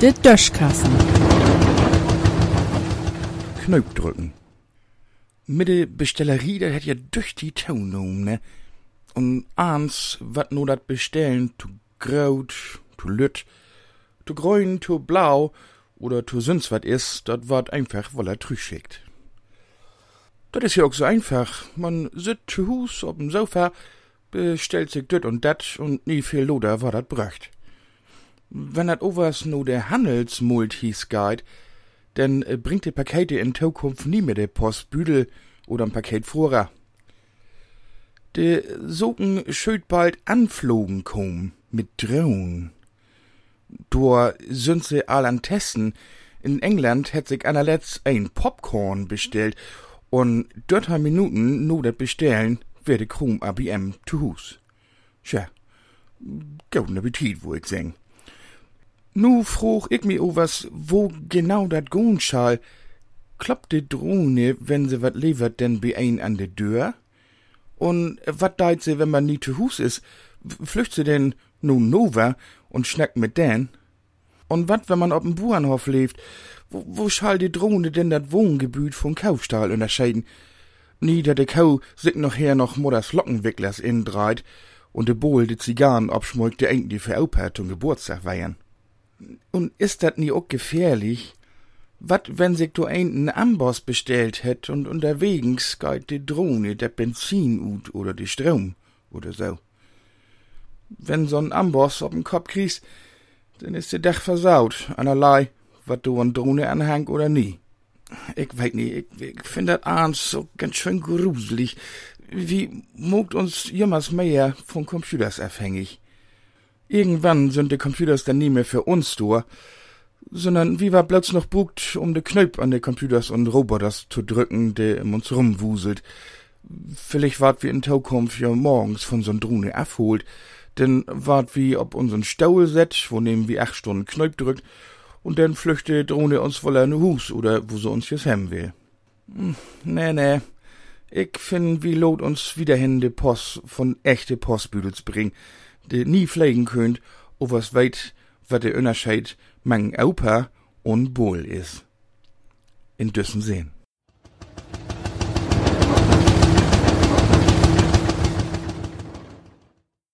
De Döschkassen. Knöp drücken. Mit der Bestellerie, da hätt ja durch die Taunum, ne? Und eins, wat nur dat bestellen, tu graut, tu lütt, tu grün, tu blau, oder tu sonst wat is, dat wat einfach, weil er schickt. Dat is ja auch so einfach. Man sitzt zu Hus ob'm Sofa, bestellt sich dit und dat und nie viel Loder war dat bröcht. Wenn dat overs no der Handelsmultis geht, denn äh, bringt die Pakete in Zukunft nie mehr der Postbüdel oder ein Paket vorer. De sogen schöd bald anflogen kom mit Drohnen. Dor sind sie all an Testen. In England hätt sich einer letzt ein Popcorn bestellt und dort Minuten no dat bestellen werde krum ABM zu Hus. Tja, guten Appetit, wo ich sing. Nu froch ich mi o was, wo genau dat gohn schall. Kloppt die Drohne, wenn sie wat levert, denn bei ein an de Tür? Und wat deit sie, wenn man nie zu Hus is? Flücht sie denn nun nova und schnackt mit den? Und wat, wenn man ob'm Burenhof lebt? Wo, wo schall die Drohne denn dat Wohngebüt vom Kaufstahl unterscheiden? Nie, dat de Kau sich noch her noch Mutters Lockenwicklers indreit und de Bohl de Zigarren abschmolkt, der eng die Veraupertung Geburtstag weihen. Und ist dat nie auch gefährlich? Wat, wenn sich du einen Amboss bestellt hätt und unterwegs geht die Drohne der Benzin ut oder die Strom oder so. Wenn so'n Amboss ob'n Kopf kriegst, dann ist der Dach versaut, einerlei, wat du an Drohne anhang oder nie. Ich weiß nicht, ich, ich finde das abends so ganz schön gruselig. Wie mogt uns jemals mehr von Computers abhängig? Irgendwann sind die Computers dann nie mehr für uns da, sondern wie war plötzlich noch bugt, um de Knöp an de Computers und Roboters zu drücken, der um uns rumwuselt. Vielleicht wart wir in Zukunft ja morgens von so'n Drohne abholt, denn wart wie ob unseren Staul set, wo nehmen wir acht Stunden Knöp drückt, und dann flüchte Drohne uns wohl an Hus oder wo sie uns jetzt hem will. Hm, nee, nee. Ich find, wie lot uns wieder hin de Post von echte Postbüdels bringen de nie pflegen könnt, o was weit, wat der Unterscheid mang Opa und Bohl is. In düssen sehen.